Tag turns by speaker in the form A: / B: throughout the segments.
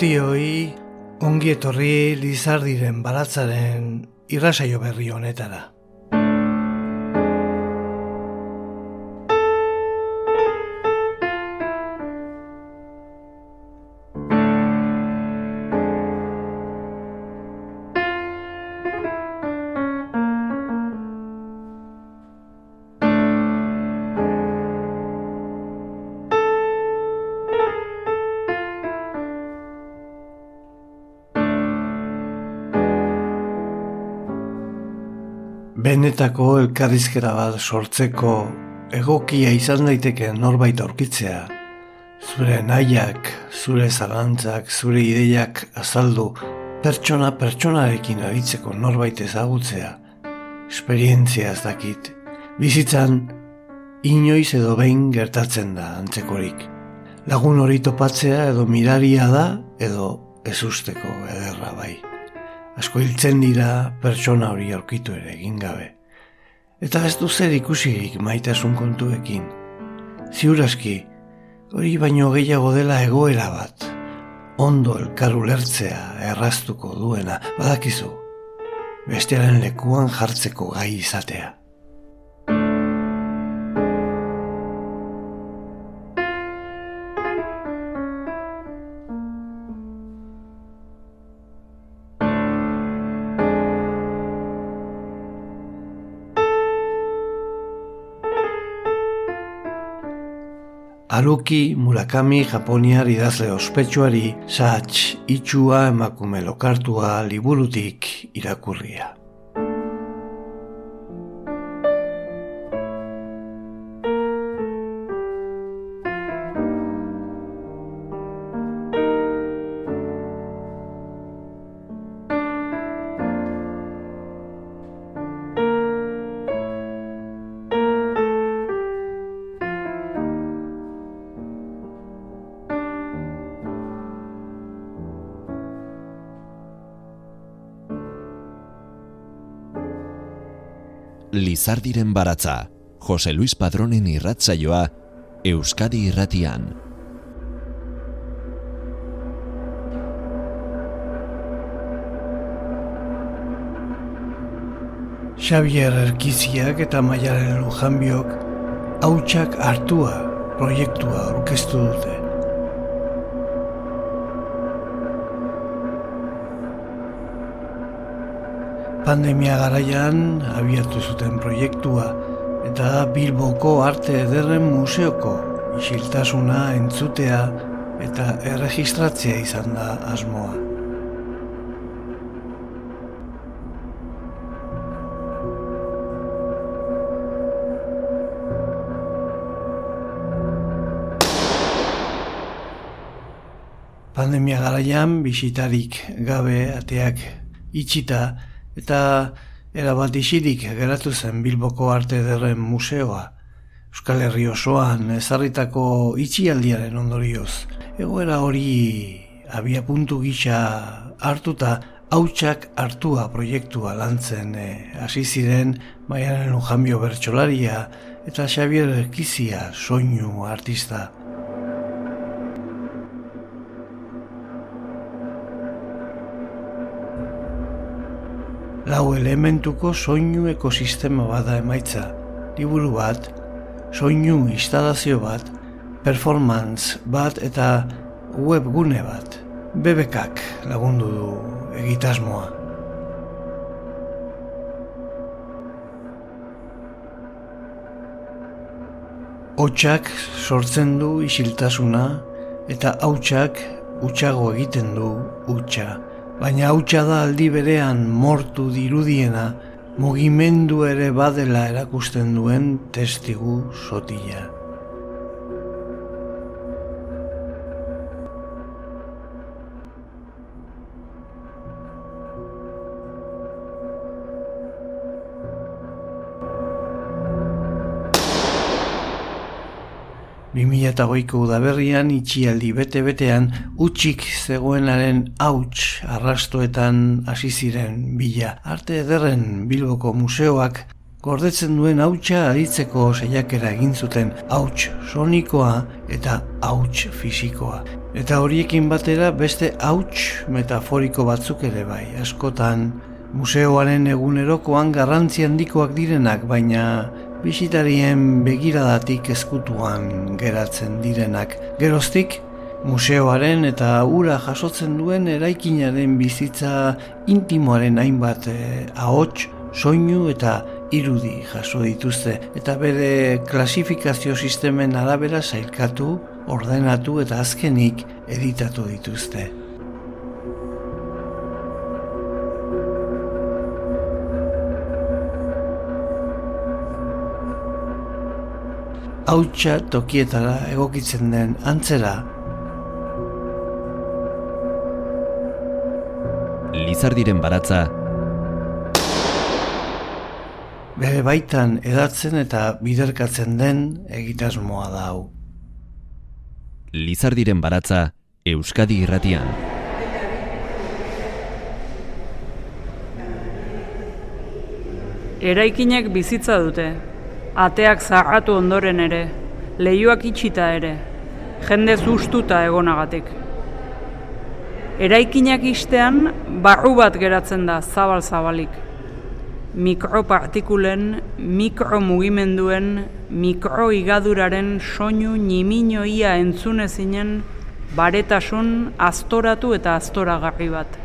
A: guztioi ongi etorri lizardiren baratzaren irrasaio berri honetara. Benetako elkarrizkera bat sortzeko egokia izan daiteke norbait aurkitzea. Zure nahiak, zure zalantzak, zure ideiak azaldu, pertsona pertsonarekin aritzeko norbait ezagutzea. Esperientzia ez dakit. Bizitzan, inoiz edo behin gertatzen da antzekorik. Lagun hori topatzea edo miraria da edo ezusteko ederra bai asko hiltzen dira pertsona hori aurkitu ere egin gabe. Eta ez du zer ikusirik maitasun kontuekin. Ziuraski, hori baino gehiago dela egoera bat, ondo elkaru lertzea erraztuko duena, badakizu, bestearen lekuan jartzeko gai izatea. Haruki Murakami Japoniar idazle ospetsuari Sach itxua emakume lokartua liburutik irakurria.
B: Lizardiren baratza, Jose Luis Padronen irratzaioa, Euskadi irratian.
A: Xavier Erkiziak eta Maialen Lujanbiok hautsak hartua proiektua orkestu dute. Pandemia garaian abiatu zuten proiektua eta Bilboko Arte Ederren Museoko isiltasuna entzutea eta erregistratzea izan da asmoa. Pandemia garaian bisitarik gabe ateak itxita eta erabat isirik geratu zen Bilboko Arte Derren Museoa. Euskal Herri osoan ezarritako itxialdiaren ondorioz. Egoera hori abia puntu gisa hartuta hautsak hartua proiektua lantzen eh, hasi ziren Maianen Ujambio Bertxolaria eta Xavier Kizia soinu artista. Lau elementuko soinu ekosistema bada emaitza, liburu bat, soinu instalazio bat, performance bat eta webgune bat, bebekak lagundu du egitasmoa. Hotxak sortzen du isiltasuna eta hautsak utxago egiten du utxa baina hautsa da aldi berean mortu dirudiena, mugimendu ere badela erakusten duen testigu sotila. Bimila eta goiko udaberrian itxialdi bete-betean utxik zegoenaren hauts arrastoetan hasi ziren bila. Arte ederren Bilboko museoak gordetzen duen hautsa aditzeko saiakera egin zuten hauts sonikoa eta hauts fisikoa. Eta horiekin batera beste hauts metaforiko batzuk ere bai, askotan museoaren egunerokoan garrantzi handikoak direnak, baina bisitarien begiradatik eskutuan geratzen direnak. Geroztik, museoaren eta ura jasotzen duen eraikinaren bizitza intimoaren hainbat eh, ahots, soinu eta irudi jaso dituzte eta bere klasifikazio sistemen arabera sailkatu, ordenatu eta azkenik editatu dituzte. Hautsa tokietara egokitzen den antzera
B: Lizardiren baratza
A: bere baitan edatzen eta biderkatzen den egitasmoa da hau.
B: Lizardiren baratza Euskadi irratian.
C: Eraikinek bizitza dute, ateak zarratu ondoren ere, lehioak itxita ere, jende zuztuta egonagatik. Eraikinak istean, barru bat geratzen da zabal-zabalik mikropartikulen, mikromugimenduen, mikroigaduraren soinu niminoia entzune zinen baretasun astoratu eta astoragarri bat.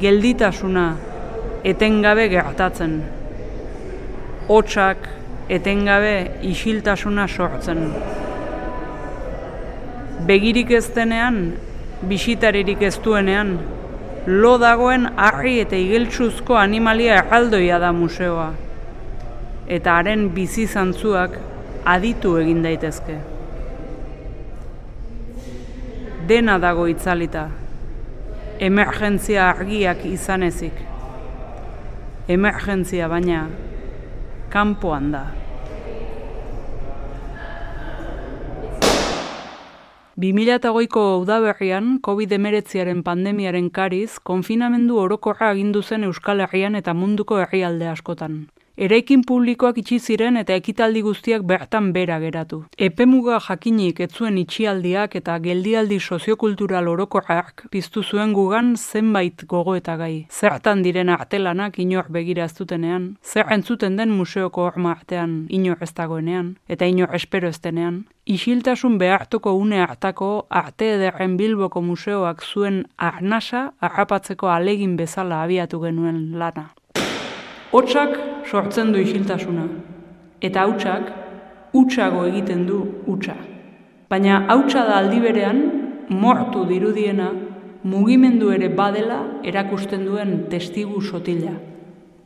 C: Gelditasuna etengabe gertatzen. Hotsak etengabe isiltasuna sortzen. Begirik ez denean, bisitaririk ez duenean, lo dagoen harri eta igeltsuzko animalia erraldoia da museoa. Eta haren bizi zantzuak aditu egin daitezke. Dena dago itzalita. Emergentzia argiak izan ezik. Emergentzia baina kanpoan da. 2008ko udaberrian, COVID-19aren pandemiaren kariz, konfinamendu orokorra agindu zen Euskal Herrian eta munduko herrialde askotan. Eraikin publikoak itxi ziren eta ekitaldi guztiak bertan bera geratu. Epemuga jakinik ez zuen itxialdiak eta geldialdi soziokultural orokorrak piztu zuen gugan zenbait gogo eta gai. Zertan diren artelanak inor begira ez dutenean, zer entzuten den museoko horma artean inor ez dagoenean, eta inor espero ez denean. Isiltasun behartuko une hartako arte ederren bilboko museoak zuen arnasa harrapatzeko alegin bezala abiatu genuen lana. Hotsak sortzen du isiltasuna, eta hautsak utxago egiten du utxa. Baina hautsa da aldi berean, mortu dirudiena, mugimendu ere badela erakusten duen testigu sotila.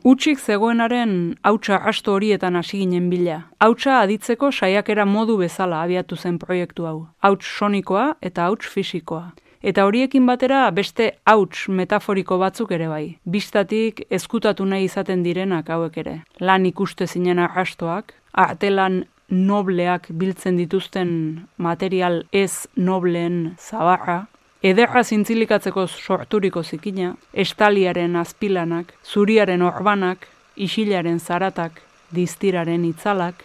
C: Utsik zegoenaren hautsa asto horietan hasi ginen bila. Hautsa aditzeko saiakera modu bezala abiatu zen proiektu hau. Hauts sonikoa eta hauts fisikoa. Eta horiekin batera beste hauts metaforiko batzuk ere bai. Bistatik ezkutatu nahi izaten direnak hauek ere. Lan ikuste zinen arrastoak, artelan nobleak biltzen dituzten material ez nobleen zabarra, ederra zintzilikatzeko sorturiko zikina, estaliaren azpilanak, zuriaren orbanak, isilaren zaratak, diztiraren itzalak,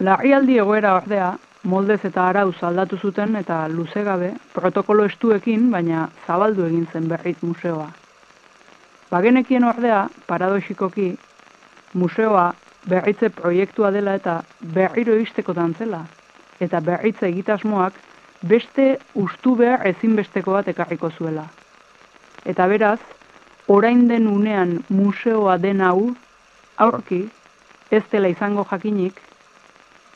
C: Larrialdi egoera ordea, moldez eta arauz aldatu zuten eta luze gabe, protokolo estuekin, baina zabaldu egin zen berrit museoa. Bagenekien ordea, paradoxikoki, museoa berritze proiektua dela eta berriro izteko dantzela, eta berritze egitasmoak beste ustu behar ezinbesteko bat ekarriko zuela. Eta beraz, orain den unean museoa den hau, aurki, ez dela izango jakinik,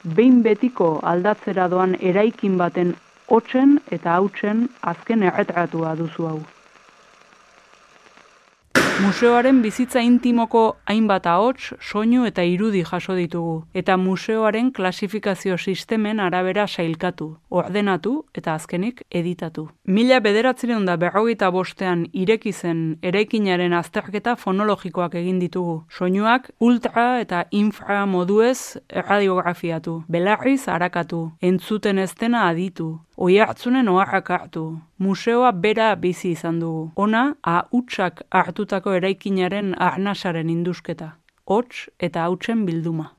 C: behin betiko aldatzera doan eraikin baten hotzen eta hautzen azken erretratua duzu hau. Museoaren bizitza intimoko hainbat ahots, soinu eta irudi jaso ditugu, eta museoaren klasifikazio sistemen arabera sailkatu, ordenatu eta azkenik editatu. Mila bederatzireun da berrogeita bostean ireki zen eraikinaren azterketa fonologikoak egin ditugu. Soinuak ultra eta infra moduez radiografiatu, belarriz harakatu, entzuten ez aditu, Oi hartzunen oharrak hartu, museoa bera bizi izan dugu. Ona, a utxak hartutako eraikinaren arnasaren indusketa. Hots eta hautsen bilduma.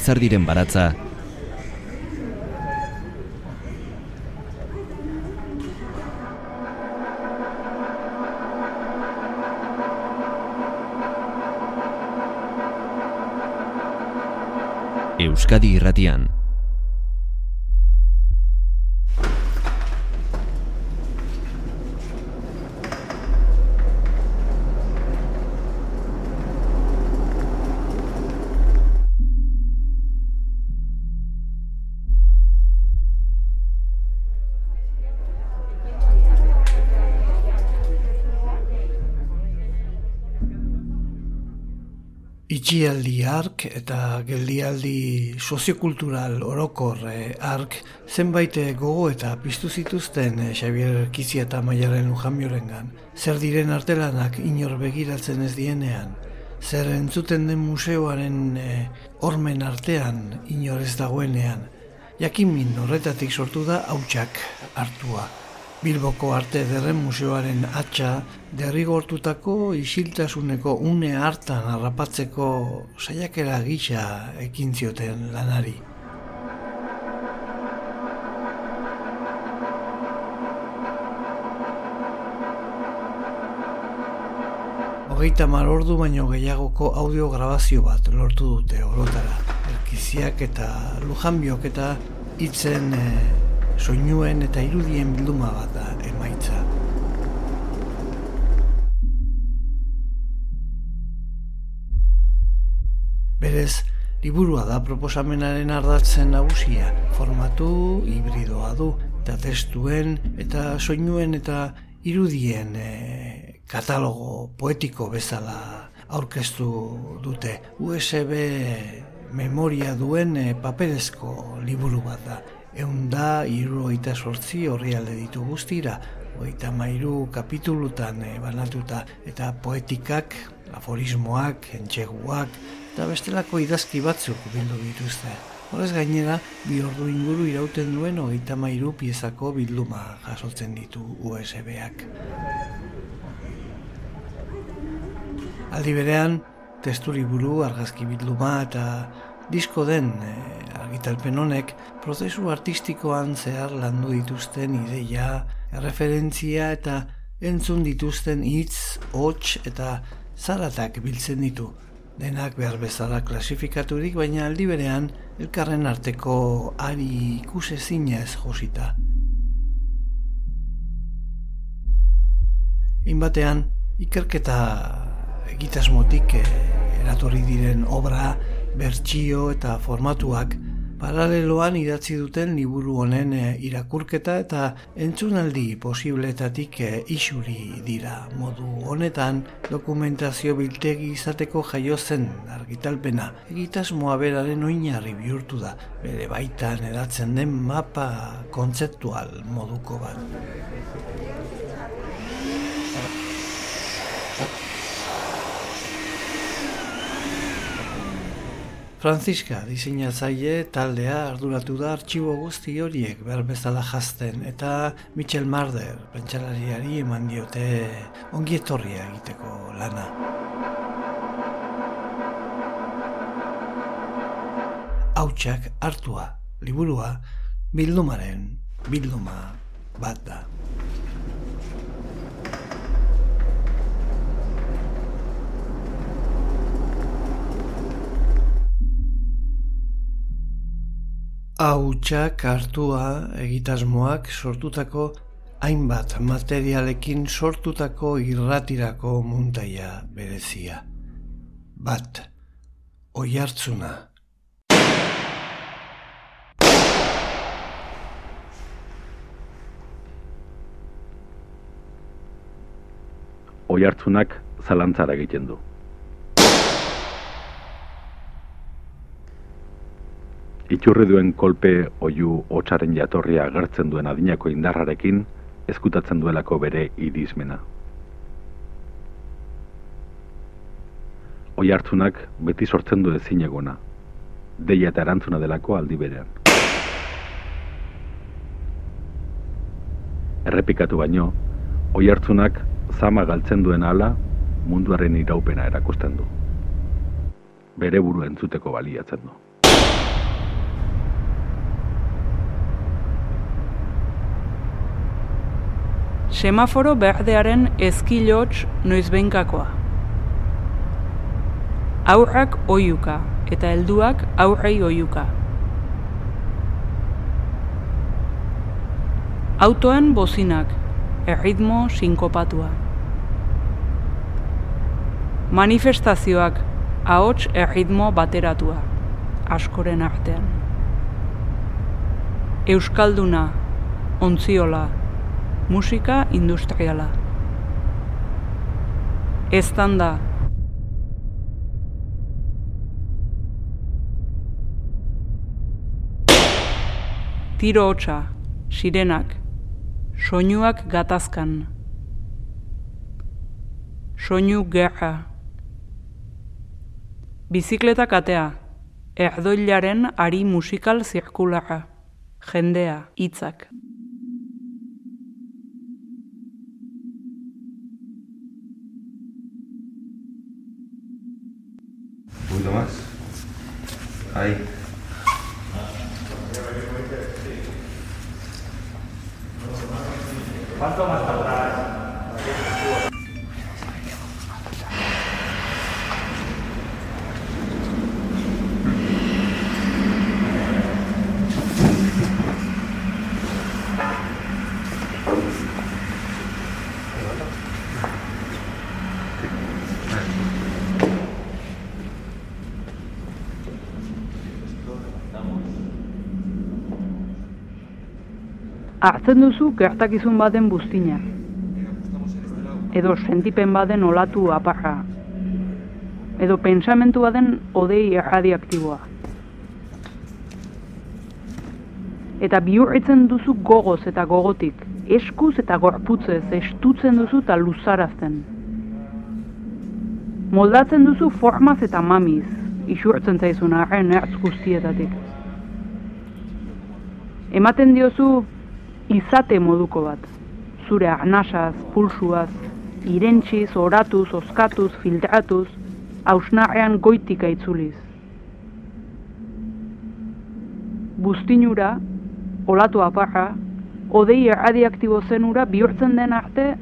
B: Lizardiren baratza. Euskadi irratian
A: Itxialdi ark eta geldialdi soziokultural orokor eh, ark zenbait eh, gogo eta piztu zituzten eh, Xavier Kizia eta Maialen Lujamiorengan. Zer diren artelanak inor begiratzen ez dienean, zer entzuten den museoaren hormen artean inor ez dagoenean, jakin horretatik sortu da hautsak hartua. Bilboko Arte Derren Museoaren atxa derrigortutako isiltasuneko une hartan harrapatzeko saiakera gisa ekin zioten lanari. Hogeita mar ordu baino gehiagoko audio grabazio bat lortu dute orotara. Erkiziak eta lujanbiok eta hitzen eh, soinuen eta irudien bilduma bat da emaitza. Berez, liburua da proposamenaren ardatzen nagusia, formatu hibridoa du, eta testuen eta soinuen eta irudien e, katalogo poetiko bezala aurkeztu dute. USB memoria duen e, paperezko liburu bat da egun da iru oita sortzi horri ditu guztira, oita mairu kapitulutan e, banatuta, eta poetikak, aforismoak, entxeguak, eta bestelako idazki batzuk bildu dituzte. Horrez gainera, bi ordu inguru irauten duen oita mairu piezako bilduma jasotzen ditu USB-ak. Aldi berean, testu liburu, argazki bilduma eta disko den e, argitalpen honek prozesu artistikoan zehar landu dituzten ideia, referentzia eta entzun dituzten hitz, hots eta zaratak biltzen ditu. Denak behar bezala klasifikaturik, baina aldi berean elkarren arteko ari ikusezinez josita. Inbatean, ikerketa egitasmotik eh, eratorri diren obra, bertsio eta formatuak paraleloan idatzi duten liburu honen e, irakurketa eta entzunaldi posibletatik e, isuri dira. Modu honetan dokumentazio biltegi izateko jaio zen argitalpena. Egitasmoa beraren oinarri bihurtu da, bere baitan edatzen den mapa kontzeptual moduko bat. Franziska diseinatzaile taldea arduratu da artxibo guzti horiek behar bezala jazten eta Michel Marder pentsalariari eman diote ongietorria egiteko lana. Hautsak hartua, liburua, bildumaren bilduma bat da. Hautsak hartua egitasmoak sortutako hainbat materialekin sortutako irratirako muntaia berezia. Bat, oi hartzuna.
D: Oi hartzunak zalantzara egiten du. Itxurri duen kolpe oiu hotsaren jatorria agertzen duen adinako indarrarekin ezkutatzen duelako bere irismena. Oi hartzunak beti sortzen du ezin egona, deia eta erantzuna delako aldi berean. Errepikatu baino, oi hartzunak zama galtzen duen ala munduaren iraupena erakusten du. Bere buru entzuteko baliatzen du.
C: Semaforo berdearen ezkilotx noizbenkakoa. Aurrak oiuka eta helduak aurrei oiuka. Autoen bozinak, erritmo sinkopatua. Manifestazioak, ahots erritmo bateratua, askoren artean. Euskalduna, ontziola, musika industriala. Eztanda. Tiro hotza, sirenak, soinuak gatazkan. Soinu gerra. Bizikleta katea, erdoilaren ari musikal zirkulara. Jendea, hitzak.
E: Aí.
C: Hartzen duzu gertakizun baten buztina. Edo sentipen baden olatu aparra. Edo pensamentu baden odei erradiaktiboa. Eta bihurritzen duzu gogoz eta gogotik, eskuz eta gorputzez estutzen duzu eta luzarazten. Moldatzen duzu formaz eta mamiz, isurtzen zaizun arren ertz guztietatik. Ematen diozu izate moduko bat. Zure arnasaz, pulsuaz, irentsiz, oratuz, oskatuz, filtratuz, hausnarrean goitika itzuliz. Buztinura, olatu aparra, odei erradiaktibo zenura bihurtzen den arte,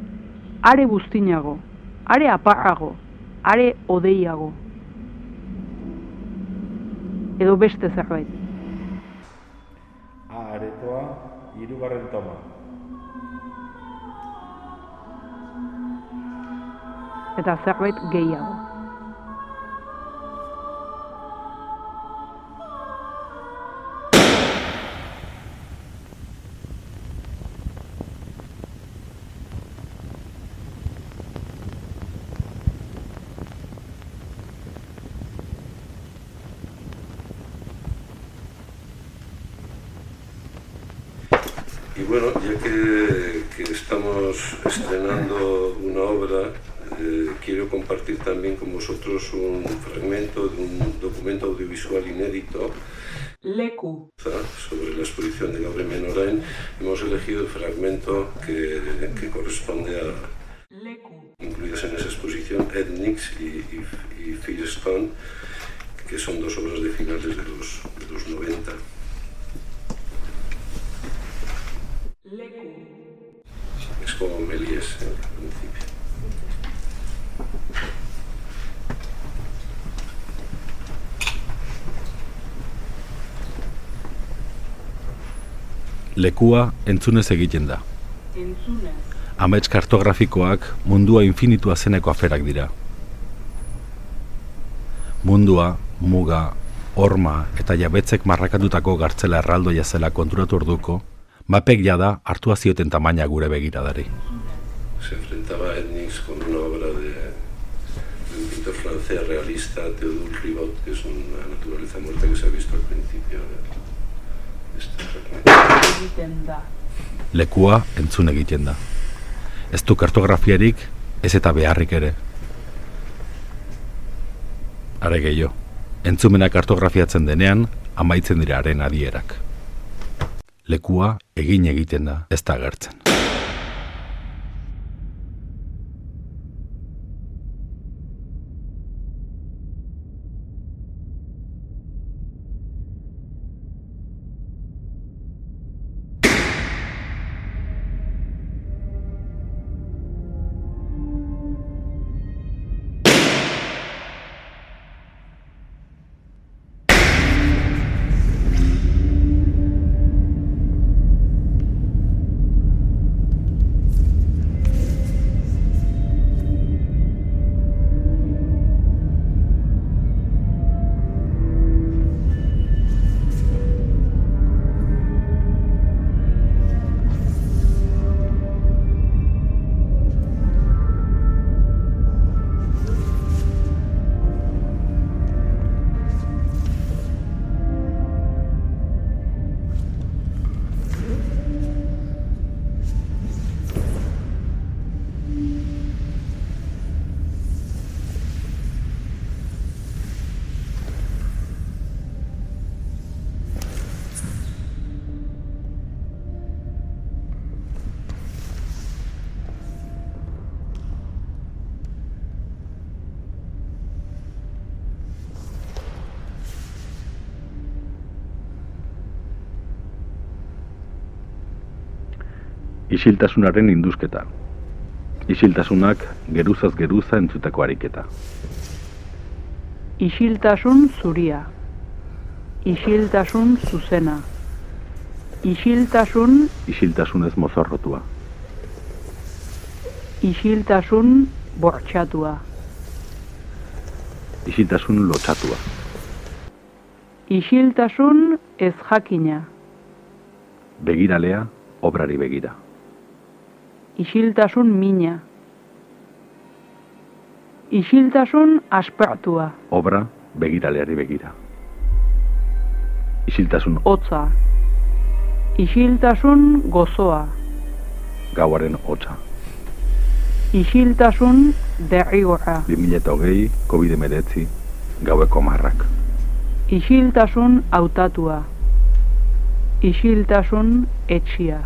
C: are buztinago, are aparrago, are odeiago. Edo beste zerbait.
E: Hirugarren toma.
C: Eta zerbait gehiago.
F: Y bueno, ya que, que estamos estrenando una obra, eh, quiero compartir también con vosotros un fragmento de un documento audiovisual inédito
C: Leku.
F: sobre la exposición de Gabriel Menorain. Hemos elegido el fragmento que, que corresponde a,
C: Leku.
F: incluidas en esa exposición, Ethnix y, y, y Firestone, que son dos obras de finales de los, de los 90.
C: Leku.
F: Es como Méliès en principio.
D: Lekua entzunez egiten da.
C: Entzunez.
D: Amets kartografikoak mundua infinitua zeneko aferak dira. Mundua, muga, horma eta jabetzek marrakatutako gartzela erraldoia zela konturatu orduko, mapek jada hartua zioten tamaina gure begiradari.
F: Se enfrentaba Ethnix con una obra de, de un pintor francés realista, Theodule Ribot, que es una naturaleza muerta que se ha visto al principio de este fragmento.
C: Egiten da.
D: Lekua entzun egiten da. Ez du kartografiarik, ez eta beharrik ere. Are gehiago, entzumena kartografiatzen denean, amaitzen dira haren adierak. Lekua egin egiten da, ez da agertzen. Isiltasunaren induzketa. Isiltasunak geruzaz geruza entzuteko ariketa.
C: Isiltasun zuria. Isiltasun zuzena. Isiltasun,
D: Isiltasunez mozorrotua.
C: isiltasun bortxatua.
D: Isiltasun lotxatua.
C: Isiltasun ez jakina.
D: Begiralea, obrari begira.
C: Isiltasun mina. Isiltasun aspertua.
D: Obra, begiraleari begira. Isiltasun
C: Hotza. Isiltasun gozoa.
D: gauaren hotza.
C: Isiltasun derrigorra.
D: 2008, COVID-19, gaueko marrak.
C: Isiltasun hautatua. Isiltasun etxia.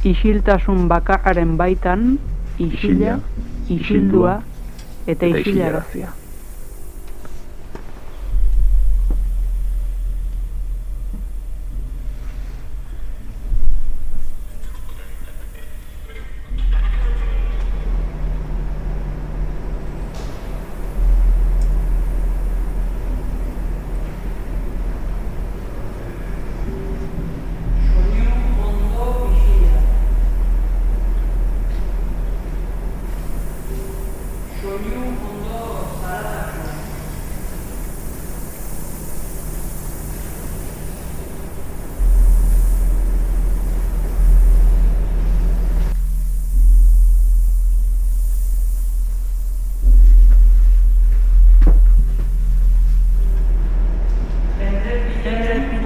C: Isiltasun bakarraren baitan, isila, isildua eta
D: eta
C: isilarazia.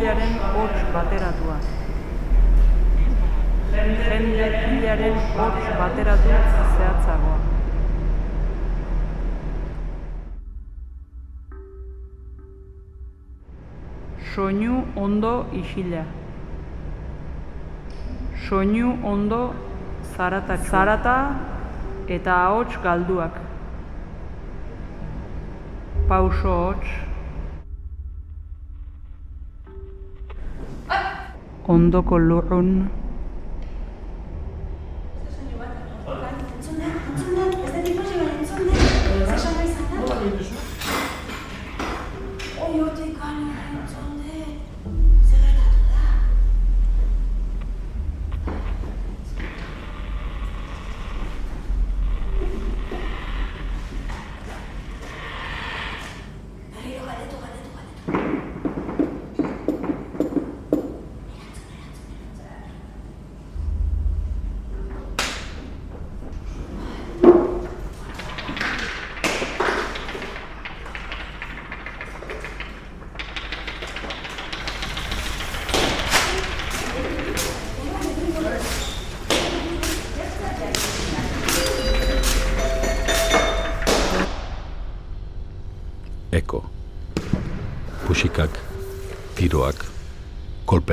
C: pilaren hots bateratua. Jende pilaren hots bateratu zehatzagoa. Soinu ondo isila. Soinu ondo zarata, zarata eta ahots galduak. Pauso hots. ondoko lurrun,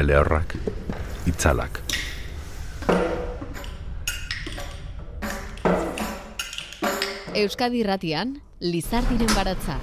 D: lehorrak, itzalak.
G: Euskadi Irratian, Lizardiren baratza.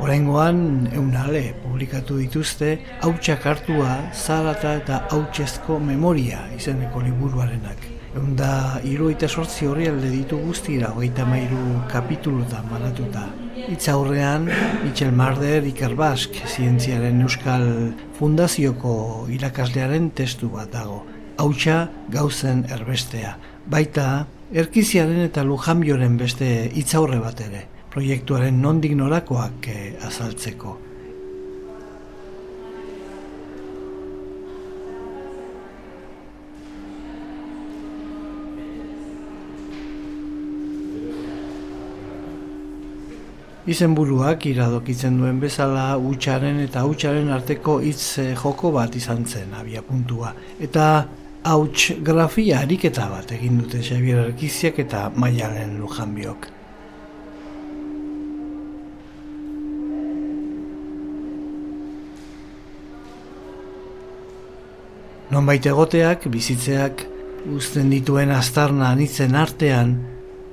A: Oraingoan eunale publikatu dituzte hautsak hartua zarata eta hautsezko memoria izeneko liburuarenak. Eunda iruita sortzi horri alde ditu guztira hogeita mairu kapitulutan banatuta. Itz aurrean, Michel Marder Iker Bask zientziaren euskal fundazioko irakaslearen testu bat dago. Hautsa gauzen erbestea. Baita, erkiziaren eta lujambioren beste hitzaurre bat ere proiektuaren nondik norakoak eh, azaltzeko. Izenburuak iradokitzen duen bezala hutsaren eta hutsaren arteko hitz eh, joko bat izan zen abia puntua. Eta hauts grafia ariketa bat egin dute Xabier Arkiziak eta Maialen Lujanbiok. Nonbait egoteak, bizitzeak, uzten dituen aztarna anitzen artean,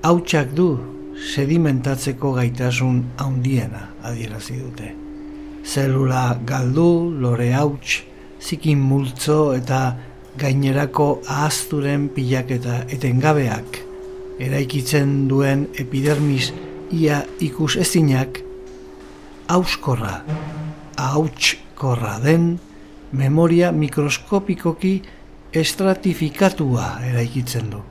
A: hautsak du sedimentatzeko gaitasun haundiena adierazi dute. Zelula galdu, lore hauts, zikin multzo eta gainerako ahazturen pilaketa etengabeak eraikitzen duen epidermis ia ikus ezinak hauskorra, hautskorra den memoria mikroskopikoki estratifikatua eraikitzen du.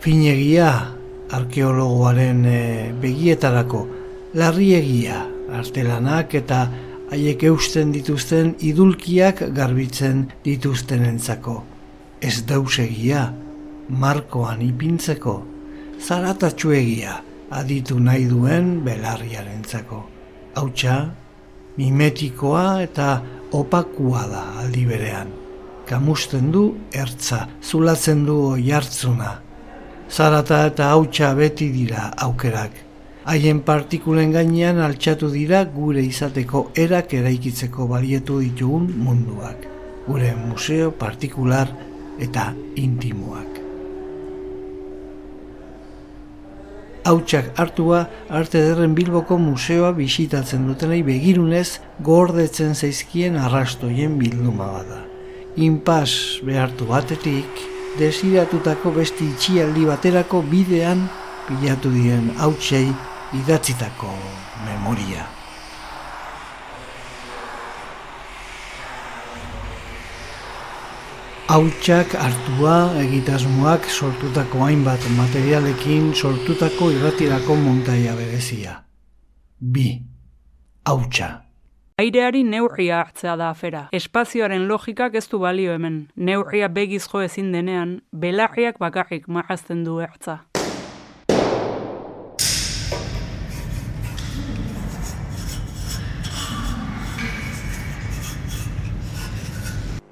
A: Finegia arkeologoaren e, begietarako larriegia artelanak eta haiek eusten dituzten idulkiak garbitzen dituztenentzako. Ez dausegia, markoan ipintzeko, zaratatxuegia aditu nahi duen belarriarentzako. Hautsa, mimetikoa eta opakua da aldi berean. Kamusten du ertza, zulatzen du oihartzuna. Zarata eta hautsa beti dira aukerak. Haien partikulen gainean altxatu dira gure izateko erak eraikitzeko balietu ditugun munduak. Gure museo partikular eta intimoak. hautsak hartua arte derren bilboko museoa bisitatzen dutenei begirunez gordetzen zaizkien arrastoien bilduma bada. Inpas behartu batetik, desiratutako besti itxialdi baterako bidean pilatu dien hautsei idatzitako memoria. hautsak hartua egitasmoak sortutako hainbat materialekin sortutako irratirako montaia berezia. Bi. Hautsa.
C: Aireari neurria hartzea da afera. Espazioaren logikak ez du balio hemen. Neurria begiz jo ezin denean, belarriak bakarrik marrazten du hartza.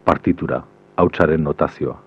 D: Partitura hautsaren notazioa.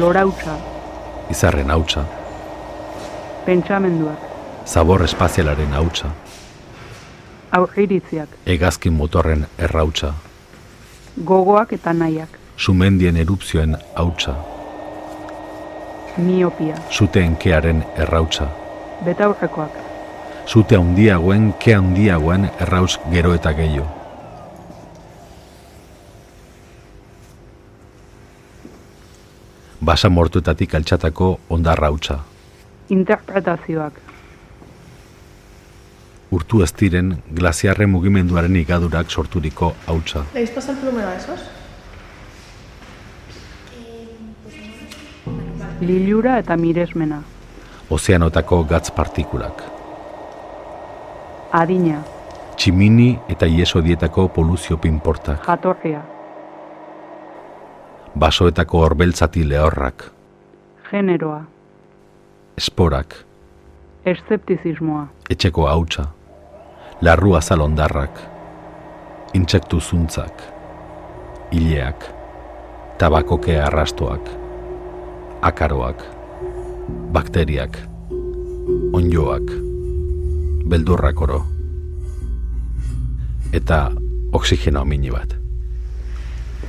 C: Lorautza,
D: Izarren hautsa,
C: pentsamenduak,
D: zabor espazialaren hautsa,
C: aurriritziak,
D: hegazkin motorren errautsa,
C: gogoak eta nahiak,
D: sumendien erupzioen hautsa,
C: miopia,
D: zuteen kearen errautsa,
C: betaurrekoak,
D: zute handiagoen ke handiagoen errauts gero eta gehiago. Basa mortuetatik altxatako ondarra hautsa,
C: interpretazioak,
D: urtu ez diren glaziarre mugimenduaren igadurak sorturiko hautsa.
H: ¿Le habéis pasado el plumero a esos?
C: Lilura eta miresmena.
D: Ozeanotako gatz partikulak.
C: Adina,
D: Tximini eta iesodietako poluzio pinportak.
C: jatorria,
D: Basoetako horbeltzati lehorrak.
C: generoa,
D: Esporak.
C: eszeptizismoa,
D: Etxeko hautsa. Larru azalondarrak. Intsektu zuntzak. Ileak. Tabakoke arrastoak. Akaroak. Bakteriak. Onjoak. Beldurrak oro. Eta oxigeno mini bat.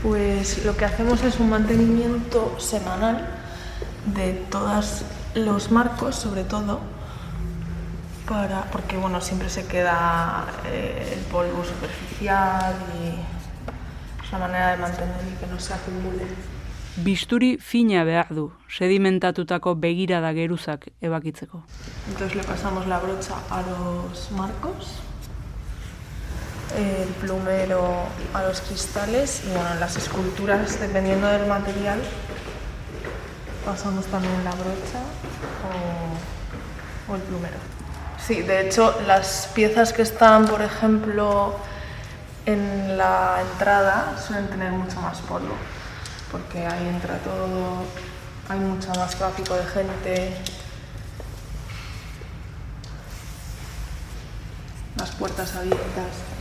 H: Pues lo que hacemos es un mantenimiento semanal de todos los marcos, sobre todo, para, porque bueno, siempre se queda eh, el polvo superficial y es una manera de mantener y que no se acumule.
C: Bisturi fina behar du, sedimentatutako begirada geruzak ebakitzeko.
H: Entonces le pasamos la brocha a los marcos, el plumero a los cristales y bueno, en las esculturas, dependiendo del material, pasamos también la brocha o, o el plumero. Sí, de hecho, las piezas que están, por ejemplo, en la entrada suelen tener mucho más polvo, porque ahí entra todo, hay mucho más tráfico de gente, las puertas abiertas.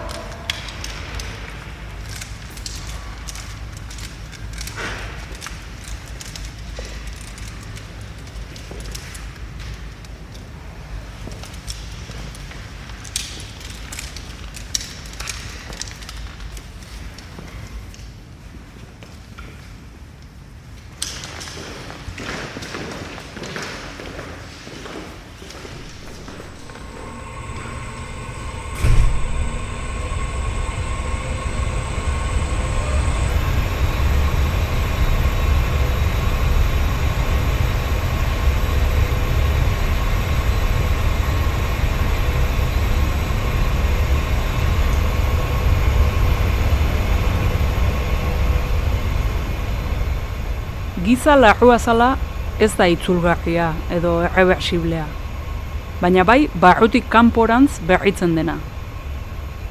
C: Larrua zala ez da itzulgarria edo erreversiblea, baina bai barrutik kanporantz berritzen dena.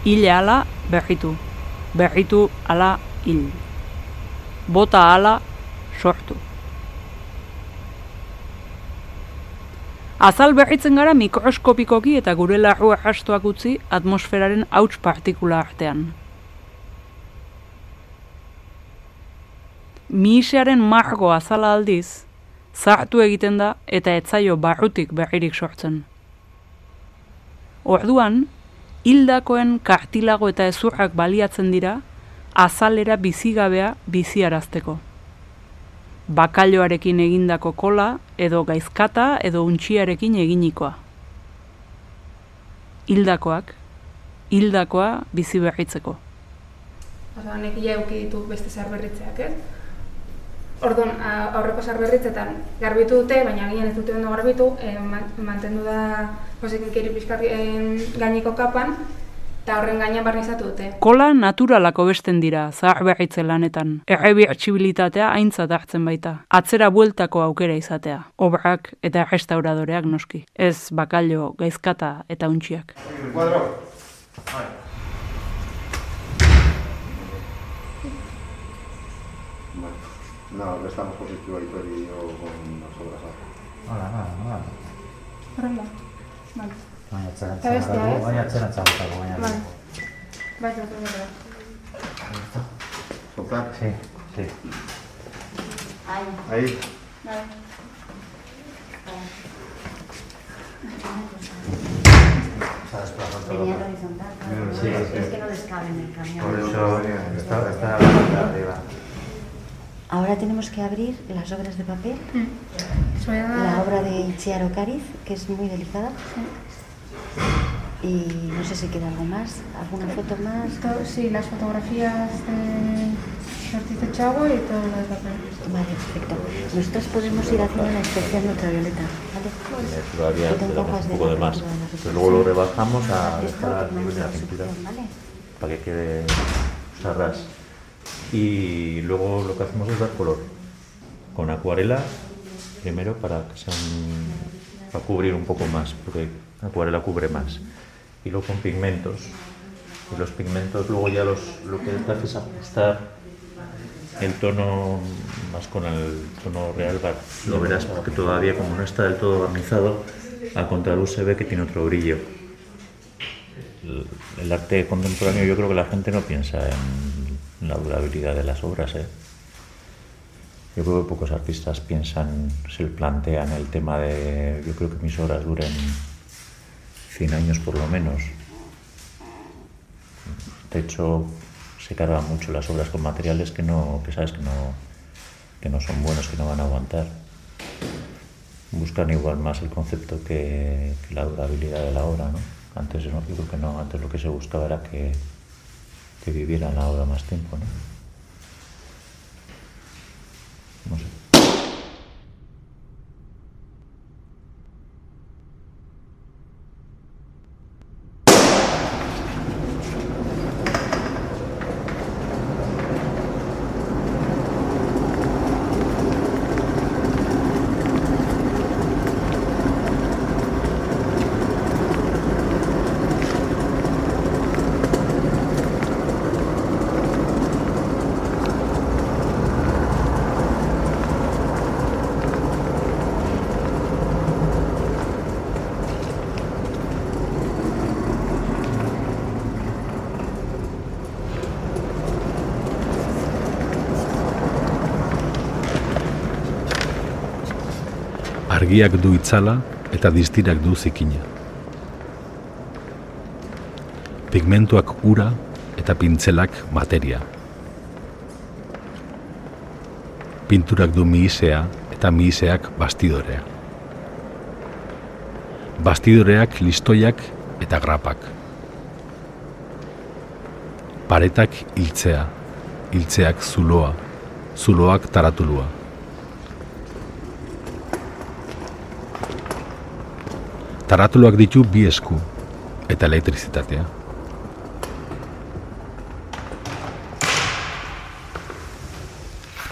C: Hile ala berritu, berritu ala hil. Bota ala sortu. Azal berritzen gara mikroskopikoki eta gure larrua jastoak utzi atmosferaren hauts partikula artean. Mihisearen margo azala aldiz, zartu egiten da eta etzaio barrutik berririk sortzen. Orduan, hildakoen kartilago eta ezurrak baliatzen dira, azalera bizigabea biziarazteko. Bakailoarekin egindako kola edo gaizkata edo untxiarekin eginikoa. Hildakoak, hildakoa bizi berritzeko.
I: Osa, honek ia euki ditu beste zarberritzeak, ez? Orduan, a- aurreko zarberritzetan garbitu dute, baina agian ez dute ondo garbitu, e, mantendu da posekin keri pixkat em, gaineko kapan, eta horren gainean barnizatu dute.
C: Kola naturalako besten dira, zahar lanetan. Errebirtsibilitatea aintzat hartzen baita. Atzera bueltako aukera izatea. Obrak eta restauradoreak noski. Ez bakallo, gaizkata eta untxiak.
E: No, que estamos positivo ahí perdido con las obras.
J: Hala, hala, hala.
I: Horrela. Vale.
J: Baina atzera
I: Eta bestea,
J: txabutako,
I: ez?
J: baina atzera txabutako, baina.
I: Vale. Bai, zautu gara.
E: Soltar.
J: Sí, sí.
E: Ahí.
I: Bai.
J: Se ha desplazado todo.
K: Venía en horizontal, claro.
J: Sí,
K: es,
J: sí.
K: es que no les cabe en el camión.
J: Por eso está, está la parte de arriba.
K: Ahora tenemos que abrir las obras de papel.
I: Dar-
K: La obra de Itziar Ocariz, que es muy delicada. Y no sé si queda algo más, alguna foto más.
I: Sí, las fotografías de Ortiz
H: desagüe y todo lo de papel.
K: Vale, perfecto. Nosotros podemos ir haciendo una inspección ultravioleta, ¿vale?
L: Todavía tenemos
K: encargas
L: un
K: de
L: poco de
K: la
L: más.
K: de la
L: Pero luego lo rebajamos a dejar al nivel de la pintura para que quede sarras. Y luego lo que hacemos es dar color con acuarela primero para que sea un- para cubrir un poco más, porque la acuarela cubre más. Y luego con pigmentos. Y los pigmentos luego ya los, lo que hace es ajustar el tono más con el tono real. Lo verás porque todavía como no está del todo barnizado, a contraluz se ve que tiene otro brillo. El, el arte contemporáneo yo creo que la gente no piensa en la durabilidad de las obras. ¿eh? Yo creo que pocos artistas piensan, se plantean el tema de, yo creo que mis obras duren 100 años por lo menos. De hecho, se cargan mucho las obras con materiales que no, que sabes que no, que no son buenos, que no van a aguantar. Buscan igual más el concepto que, la durabilidad de la obra, ¿no? Antes yo creo que no, antes lo que se buscaba era que, que viviera la obra más tiempo, ¿no?
D: Argiak du itzala eta distirak du zikina. Pigmentuak ura eta pintzelak materia. Pinturak du mihisea eta mihiseak bastidorea. Bastidoreak listoiak eta grapak. Paretak hiltzea, hiltzeak zuloa, zuloak taratulua. Taratuluak ditu bi esku eta elektrizitatea.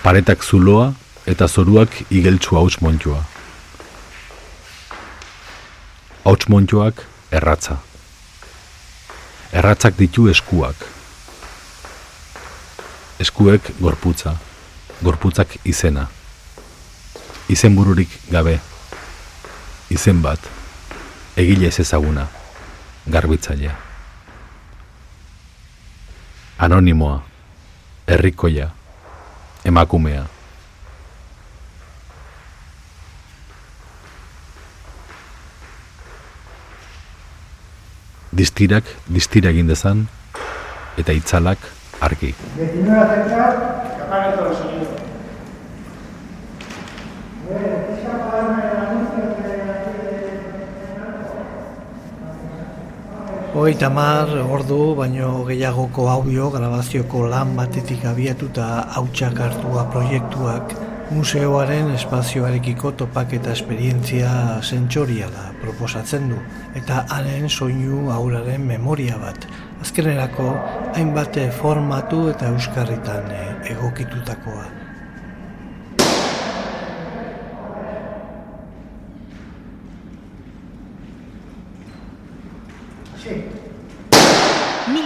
D: Paretak zuloa eta zoruak igeltsu hauts montua. Hauts montuak erratza. Erratzak ditu eskuak. Eskuek gorputza, gorputzak izena. Izenbururik gabe. Izen bat, egile ez ezaguna, garbitzailea. Anonimoa, herrikoia, emakumea. Distirak distira egin dezan eta itzalak argi.
M: 19 aceptar, que apague todos los sonidos. Bueno, ¿quieres apagarme el anuncio que
A: Hogeita mar ordu baino gehiagoko audio grabazioko lan batetik abiatuta hautsak hartua proiektuak museoaren espazioarekiko topaketa esperientzia sentsoriala proposatzen du eta haren soinu auraren memoria bat. Azkenerako hainbat formatu eta euskarritan egokitutakoa.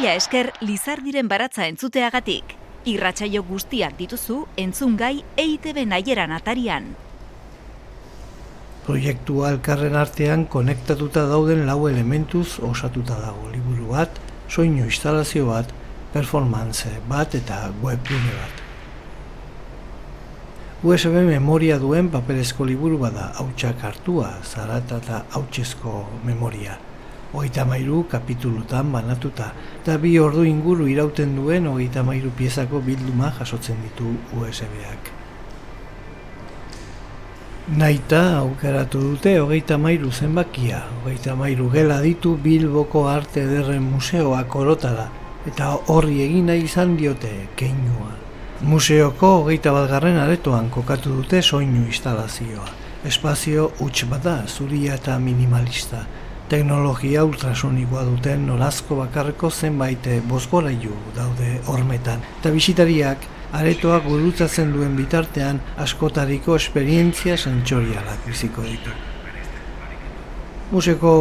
N: Mila esker Lizardiren baratza entzuteagatik. Irratsaio guztiak dituzu entzungai EITB naieran atarian.
A: Proiektua elkarren artean konektatuta dauden lau elementuz osatuta dago liburu bat, soinu instalazio bat, performance bat eta webgune bat. USB memoria duen paperezko liburu bada hautsak hartua, zarata eta hautsezko memoria. Hogeita mairu kapitulutan banatuta, eta bi ordu inguru irauten duen hogeita mairu piezako bilduma jasotzen ditu USB-ak. Naita aukeratu dute hogeita mairu zenbakia, hogeita mairu gela ditu Bilboko Arte Ederren Museoak orotara, eta horri egin nahi izan diote keinua. Museoko hogeita bat garren aretoan kokatu dute soinu instalazioa. Espazio huts bada, zuria eta minimalista. Teknologia ultrasonikoa duten nolazko bakarreko zenbait bozgorailu daude hormetan. Eta bisitariak aretoak gurutzatzen duen bitartean askotariko esperientzia sentsorialak biziko ditu. Museko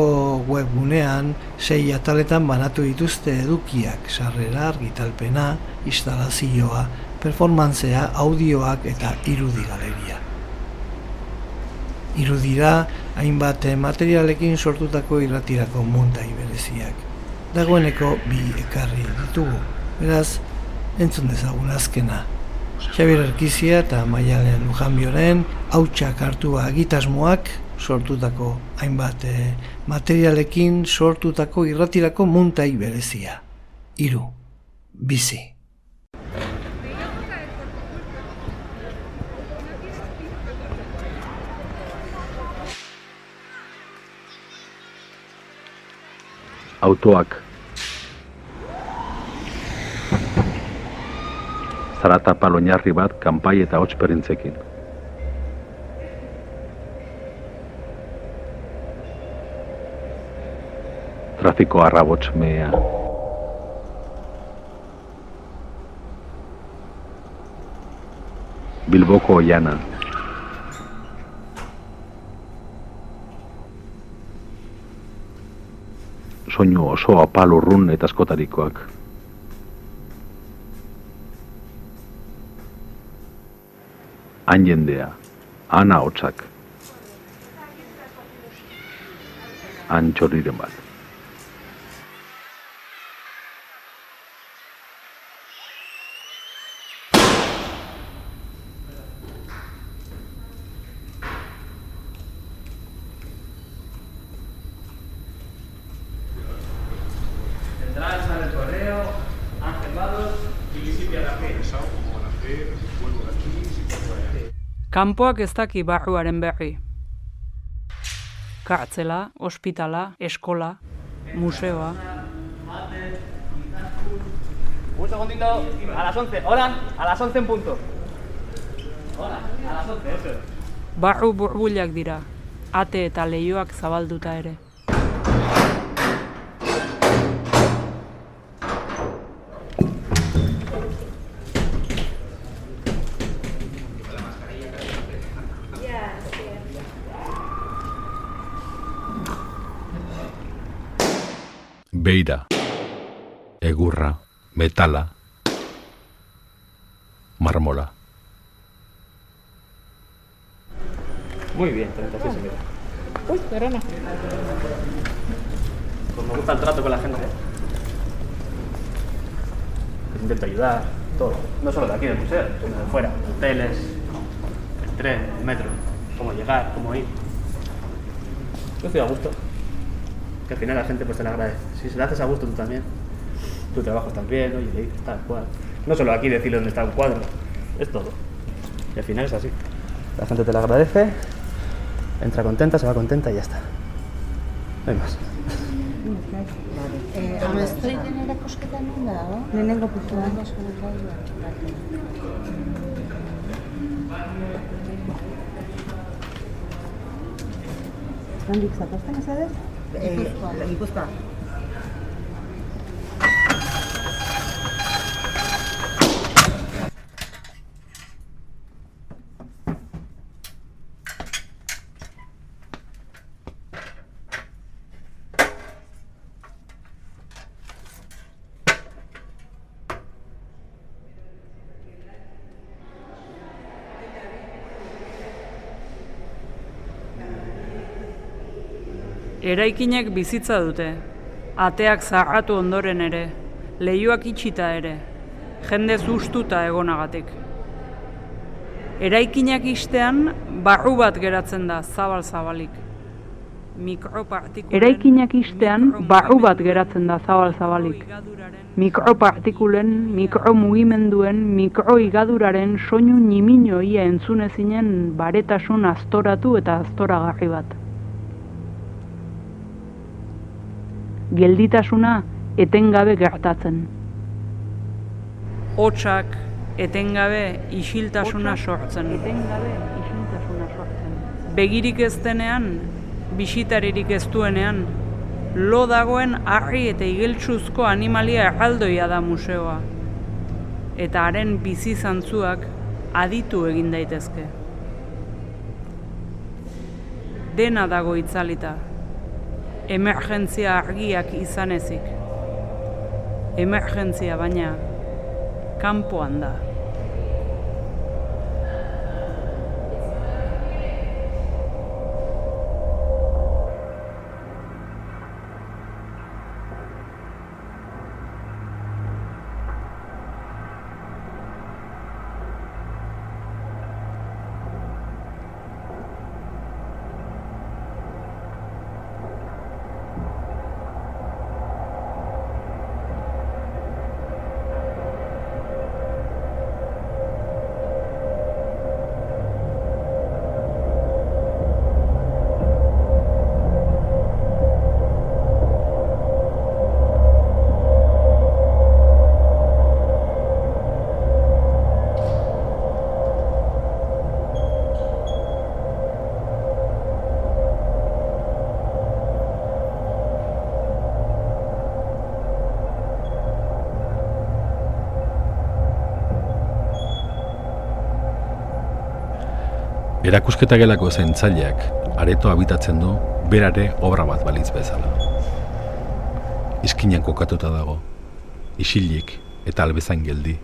A: webgunean sei ataletan banatu dituzte edukiak, sarrera, argitalpena, instalazioa, performantzea, audioak eta irudi galeria. Irudira, hainbat materialekin sortutako irratirako muntai bereziak. Dagoeneko bi ekarri ditugu, beraz, entzun dezagun azkena. Xabier Erkizia eta Maialen Lujanbioren hautsak hartua egitasmoak sortutako hainbat eh, materialekin sortutako irratirako muntai berezia. Hiru, bizi.
D: Autoak zarata paloñarri bat kanpai eta hots perintzekin. Trafiko arrabots mea. Bilboko oiana. Soinu oso apal urrun eta askotarikoak. Han jendea, han ahotsak. Han txorriren bat.
C: Kanpoak ez daki barruaren berri. Kartzela, ospitala, eskola, museoa.
O: Un segundito, a las 11. Hola, a las 11 en punto. Hola, a las 11, eso.
C: Barru burbuliak dira, ate eta leioak zabalduta ere.
D: Beira, egurra, metala, marmola.
O: Muy bien, 36 señor. Uy, perdona. Pues me gusta el trato con la gente. Les intento ayudar, todo. No solo de aquí del museo, sino de fuera. Hoteles, el tren, el metro. Cómo llegar, cómo ir. Yo estoy a gusto. Que al final la gente pues te lo agradece. Si se lo haces a gusto tú también. Tu trabajo está bien, oye, le dices tal cual. No solo aquí decirle dónde está un cuadro. Es todo. Y al final es así. La gente te lo agradece, entra contenta, se va contenta y ya está. No hay más.
K: Nondik zatozten ez adez? Gipuzkoa. Gipuzkoa.
C: Eraikinek bizitza dute, ateak zarratu ondoren ere, leioak itxita ere, jende zuztuta egonagatik. Eraikinak istean, barru bat geratzen da zabal-zabalik. Eraikinak istean, barru bat geratzen da zabal-zabalik. Mikropartikulen, mikromugimenduen, mikroigaduraren soinu nimino ia entzunezinen baretasun astoratu eta astoragarri bat. Gelditasuna etengabe gertatzen. Hotsak, etengabe isiltasuna sortzen.
P: Etengabe isiltasuna sortzen.
C: Begirik ez denean, bisitaririk ez duenean, lo dagoen harri eta igeltsuzko animalia erraldoia da museoa. Eta haren bizi zantzuak aditu egin daitezke. Dena dago itzalita. Emergentzia argiak izan ezik. Emergentzia baina kanpoan da.
D: Erakusketa gelako zaintzaileak areto habitatzen du berare obra bat balitz bezala. Iskinan kokatuta dago, isilik eta albezain geldi.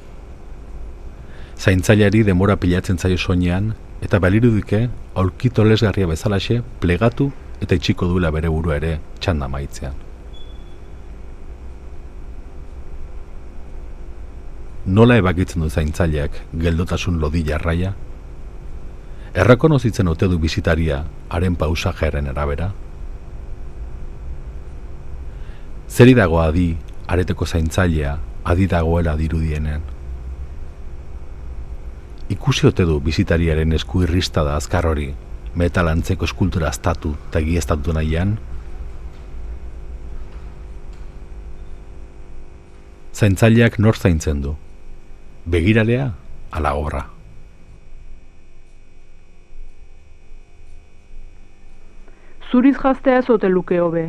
D: Zaintzaileari demora pilatzen zaio soinean eta balirudike aurkito lesgarria bezalaxe plegatu eta itxiko duela bere burua ere txanda maitzean. Nola ebakitzen du zaintzaileak geldotasun lodi jarraia Errekonozitzen ote du bizitaria haren pausajearen erabera? Zeri dago adi, areteko zaintzailea, adi dagoela dirudienen? Ikusi ote du bizitariaren esku irrista da azkar hori, metal antzeko eskultura aztatu eta egiestatu nahian? Zaintzaileak nor zaintzen du? Begiralea, ala obra.
C: Zuriz jaztea ez ote luke hobe,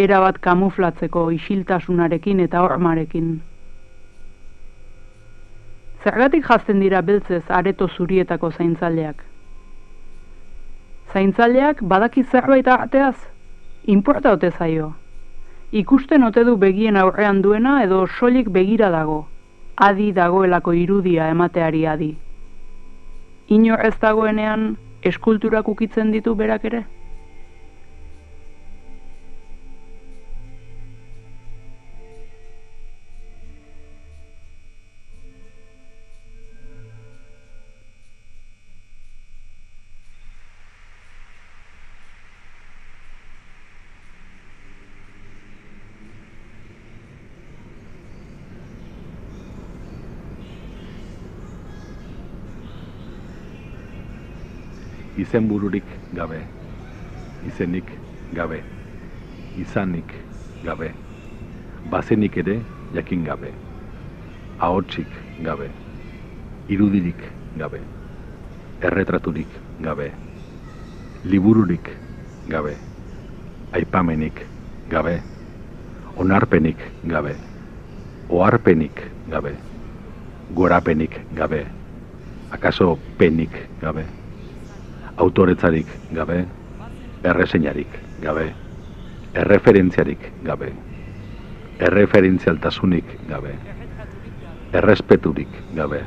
C: erabat kamuflatzeko isiltasunarekin eta hormarekin. Zergatik jazten dira beltzez areto zurietako zaintzaileak? Zaintzaileak badaki zerbait arteaz? Inporta ote zaio? Ikusten ote du begien aurrean duena edo soilik begira dago? Adi dagoelako irudia emateari adi. Inor ez dagoenean eskulturak ukitzen ditu berak ere?
D: Izen bururik gabe, izenik gabe, izanik gabe, bazenik ere jakin gabe, ahotsik gabe, irudirik gabe, erretraturik gabe, libururik gabe, aipamenik gabe, onarpenik gabe, oharpenik gabe, gorapenik gabe, akaso penik gabe autoretzarik gabe, erreseinarik gabe, erreferentziarik gabe, erreferentzialtasunik gabe, errespeturik gabe,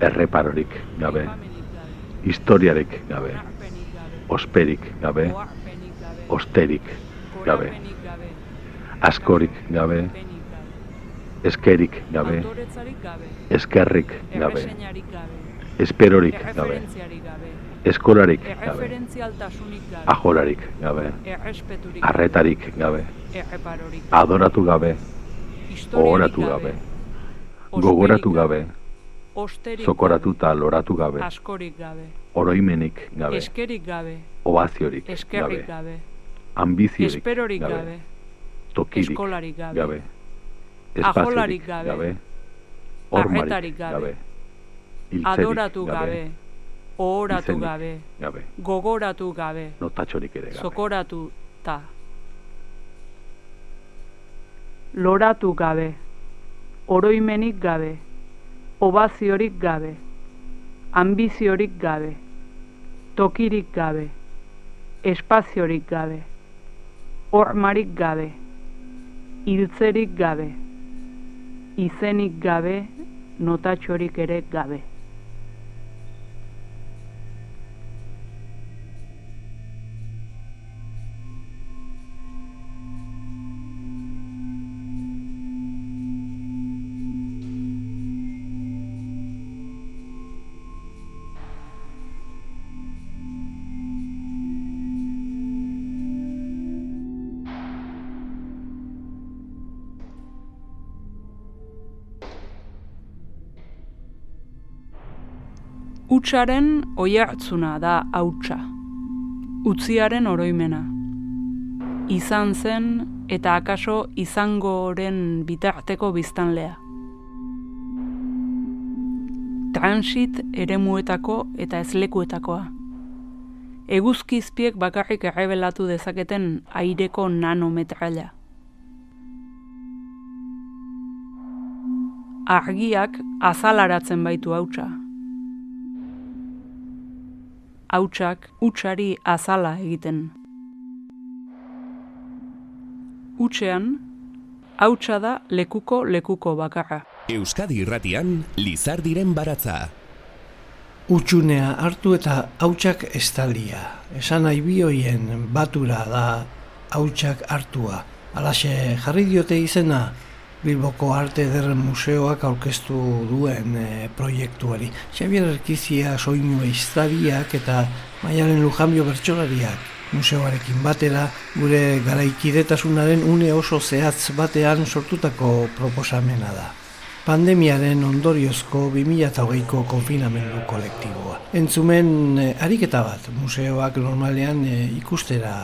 D: erreparorik gabe, historiarik gabe, osperik gabe, osterik gabe, askorik gabe, eskerik gabe, eskerrik gabe, esperorik gabe, eskolarik gabe, ajolarik gabe, arretarik gabe, adoratu gabe, ohoratu gabe, gogoratu gabe, zokoratu eta loratu gabe, oroimenik gabe, oaziorik gabe, ambiziorik gabe, tokirik gabe, espaziorik gabe, ormarik gabe, Hiltzerik
C: adoratu gabe, ohoratu
D: Izenik
C: gabe,
D: gabe.
C: gogoratu gabe,
D: Notatxorik ere gabe.
C: zokoratu ta. Loratu gabe, oroimenik gabe, obaziorik gabe, ambiziorik gabe, tokirik gabe, espaziorik gabe, hormarik gabe, hiltzerik gabe, izenik gabe, notatxorik ere gabe. Utsaren oihartzuna da hautsa. Utziaren oroimena. Izan zen eta akaso izangoren bitarteko biztanlea. Transit eremuetako eta ezlekuetakoa. Eguzkizpiek bakarrik errebelatu dezaketen aireko nanometraila. Argiak azalaratzen baitu hautsa. Hautsak utsari azala egiten. Utsean, hautsa da lekuko lekuko bakarra.
B: Euskadi irratian, Lizardiren baratza.
A: Utsunea hartu eta hautsak estalia. Esan nahi bioien batura da hautsak hartua. Alaxe jarri diote izena Bilboko Arte Ederren Museoak aurkeztu duen e, proiektuari. Xabier Erkizia soinu eiztariak eta Maialen Lujanbio bertsolariak museoarekin batera gure garaikidetasunaren une oso zehatz batean sortutako proposamena da. Pandemiaren ondoriozko 2008ko konfinamendu kolektiboa. Entzumen eh, ariketa bat, museoak normalean eh, ikustera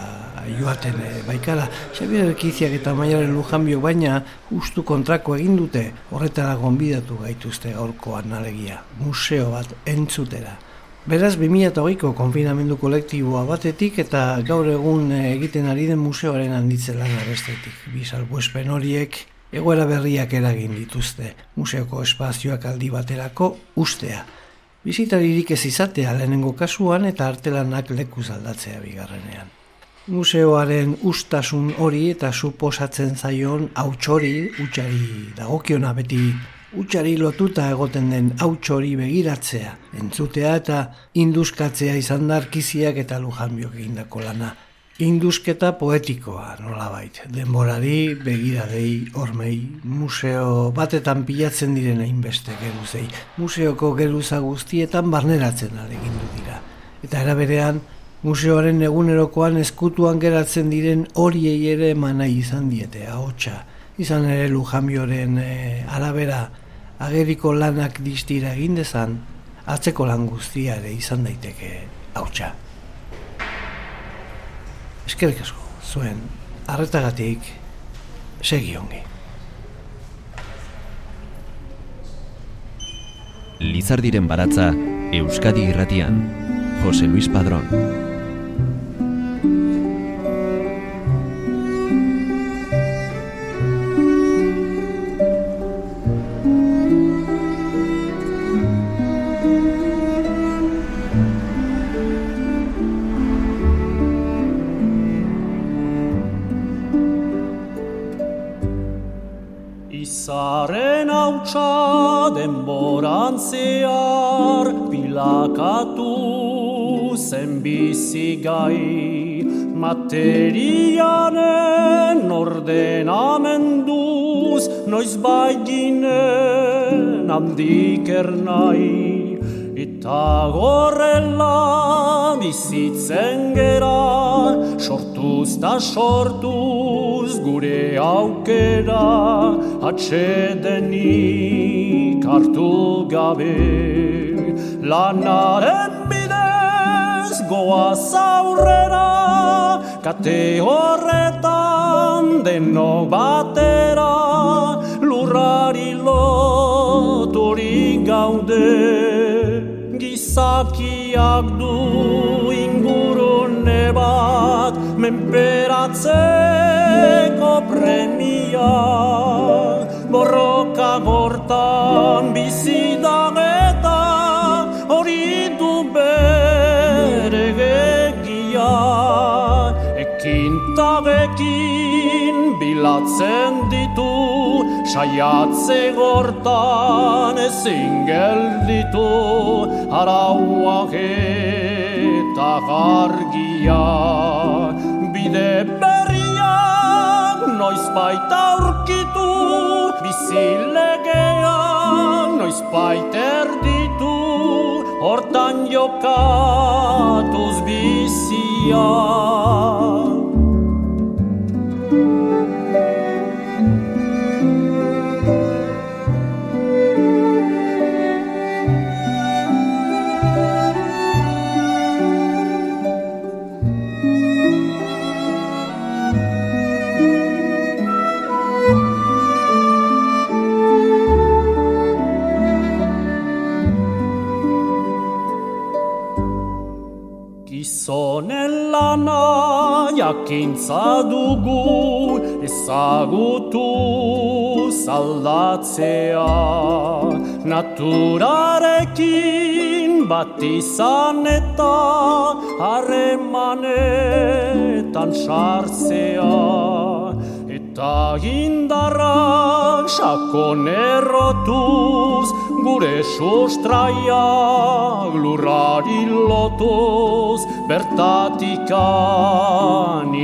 A: joaten eh, baikara. Xabier Erkiziak eta Maialen Lujanbio baina justu kontrako egin dute horretara gonbidatu gaituzte gaurkoan alegia. Museo bat entzutera. Beraz, 2008ko konfinamendu kolektiboa batetik eta gaur egun eh, egiten ari den museoaren handitzen lan bestetik. Bizalbuespen horiek egoera berriak eragin dituzte. Museoko espazioak aldi baterako ustea. Bizitaririk ez izatea lehenengo kasuan eta artelanak lekuz aldatzea bigarrenean. Museoaren ustasun hori eta suposatzen zaion hautsori, utxari dagokiona beti utxari lotuta egoten den hautsori begiratzea, entzutea eta induskatzea izan da arkiziak eta lujanbiok egindako lana. Indusketa poetikoa, nolabait, denborari, begiradei, ormei, museo batetan pilatzen diren hainbeste geruzei, museoko geruza guztietan barneratzen alegindu dira. Eta eraberean, museoaren egunerokoan eskutuan geratzen diren horiei ere emana izan diete, ahotsa. Izan ere lujanbioren e, arabera ageriko lanak distira egin dezan, atzeko lan guztia ere izan daiteke hautsa. Eskerrik asko, zuen, arretagatik, segi ongi.
B: Lizardiren baratza, Euskadi irratian, Jose Luis Padrón.
Q: Izaren hautsa denboran zehar pilakatu zen bizigai materianen ordenamenduz noiz baiginen handik ernai. Eta gorrela bizitzen gera sortuz da sortuz gure aukera atxedenik hartu gabe. Lanaren bidez goaz aurrera kate horretan denok batera. Lurrari loturik gaude Gizakiak du ingurune bat menperatzeko premia. Borroka gortan bizidan eta hori du bere gegia Ekintagekin bilatzen ditu saiatze gortan ezin gelditu. Arauak eta gargia bide berriak noiz baita aurkitu bizilegean noiz baita erditu hortan jokatuz biziak jakintza dugu ezagutu zaldatzea. Naturarekin bat izan eta harremanetan sartzea. Eta indarrak sakon errotuz gure sustraiak lurrari lotuz bertatikan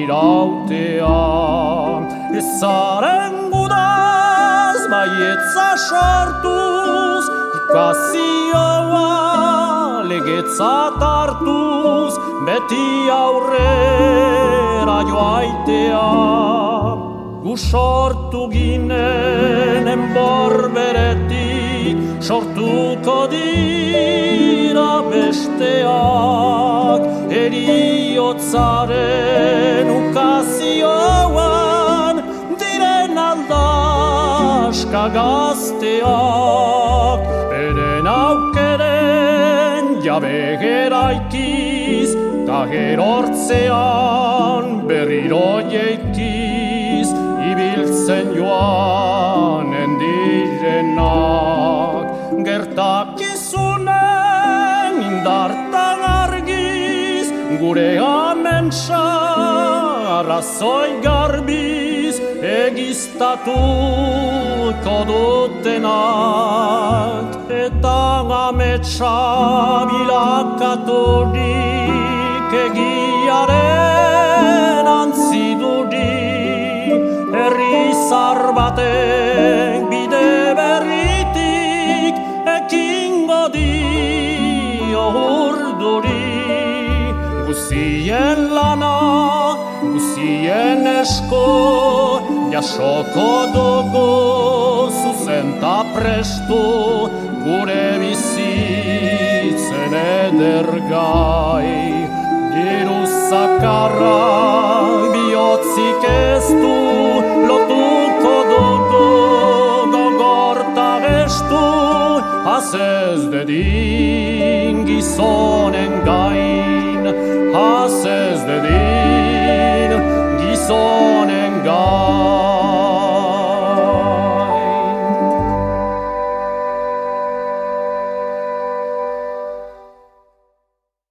Q: irautea ezaren gudaz baietza sartuz ikazioa legetzat hartuz beti aurrera joaitea. Gu sortu ginen enborberetik sortuko dira besteak eriotzaren ukazioan diren aldaska gazteak beren aukeren jabe geraikiz ta gerortzean berriro jeikiz ibiltzen joan endirenak. Gertakizunen indartan argiz gure amensa arrazoi garbiz egiztatuko dutenak eta ametsa bilakaturik egiaren antziduri herri zar batek bide guzien lana guzien esko jasoko dugu zuzenta prestu gure bizitzen edergai diru zakarra bihotzik ez du az ez dedin gizonen gain, az ez dedin gizonen gain.